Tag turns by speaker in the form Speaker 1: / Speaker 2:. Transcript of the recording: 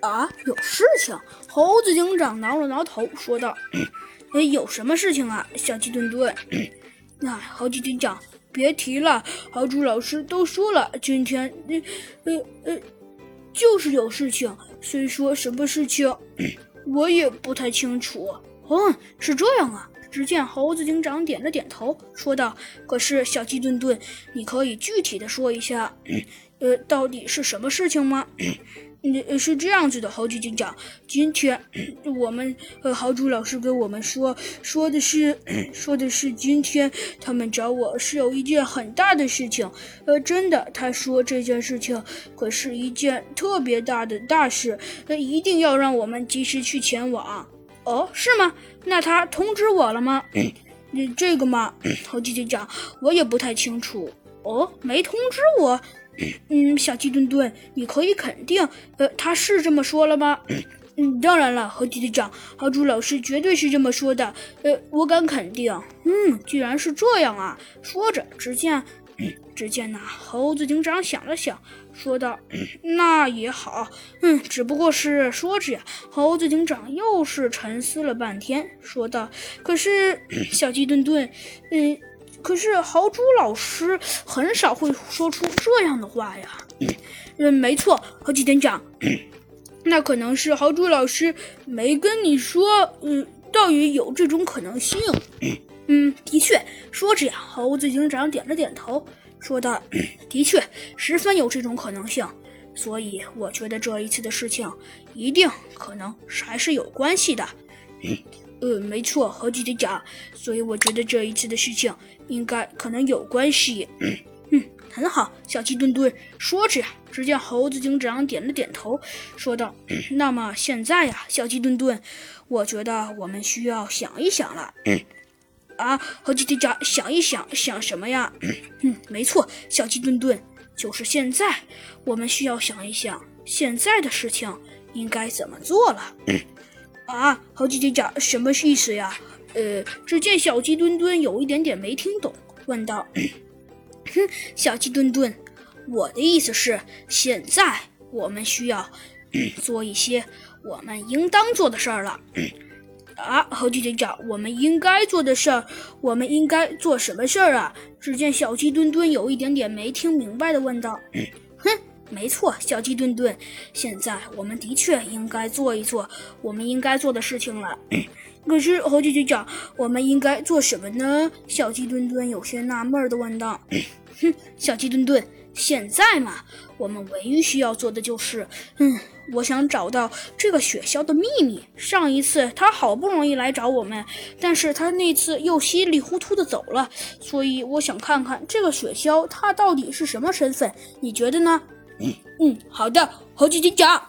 Speaker 1: 啊，有事情？猴子警长挠了挠头，说道：“ 哎，有什么事情啊，小鸡墩墩？”哎，猴子警长，别提了，豪猪老师都说了，今天，呃呃呃，就是有事情。虽说什么事情，我也不太清楚。嗯，是这样啊。只见猴子警长点了点头，说道：“可是，小鸡墩墩，你可以具体的说一下，呃，到底是什么事情吗？”呃，是这样子的，猴子警长，今天 我们呃豪猪老师跟我们说，说的是 说的是今天他们找我是有一件很大的事情，呃，真的，他说这件事情可是一件特别大的大事，呃，一定要让我们及时去前往。哦，是吗？那他通知我了吗？你这个嘛，猴子警长，我也不太清楚。哦，没通知我。嗯，小鸡墩墩，你可以肯定，呃，他是这么说了吗？嗯，当然了，猴子警长，豪猪老师绝对是这么说的，呃，我敢肯定。嗯，既然是这样啊，说着，只见，只见那猴子警长想了想，说道：“那也好，嗯，只不过是说着呀。”猴子警长又是沉思了半天，说道：“可是，小鸡墩墩，嗯。”可是豪猪老师很少会说出这样的话呀。嗯，没错，豪鸡警长，那可能是豪猪老师没跟你说，嗯，倒也有这种可能性。嗯，的确，说着呀，猴子警长点了点头，说道：“的确，十分有这种可能性。所以，我觉得这一次的事情一定可能还是有关系的。”嗯呃，没错，猴子警长，所以我觉得这一次的事情。应该可能有关系，嗯，很好，小鸡墩墩说着呀，只见猴子警长点了点头，说道：“ 那么现在呀，小鸡墩墩，我觉得我们需要想一想了。”嗯啊，猴子警长想一想，想什么呀？嗯，没错，小鸡墩墩，就是现在，我们需要想一想现在的事情应该怎么做了。啊，猴子警长什么意思呀？呃，只见小鸡墩墩有一点点没听懂，问道：“哼，小鸡墩墩，我的意思是，现在我们需要做一些我们应当做的事儿了。”啊，猴子警长，我们应该做的事儿，我们应该做什么事儿啊？只见小鸡墩墩有一点点没听明白的问道：“哼，没错，小鸡墩墩，现在我们的确应该做一做我们应该做的事情了。”可是猴子警长，我们应该做什么呢？小鸡墩墩有些纳闷的问道。哼，小鸡墩墩，现在嘛，我们唯一需要做的就是，嗯，我想找到这个雪橇的秘密。上一次他好不容易来找我们，但是他那次又稀里糊涂的走了，所以我想看看这个雪橇它到底是什么身份。你觉得呢？嗯，好的，猴子警长。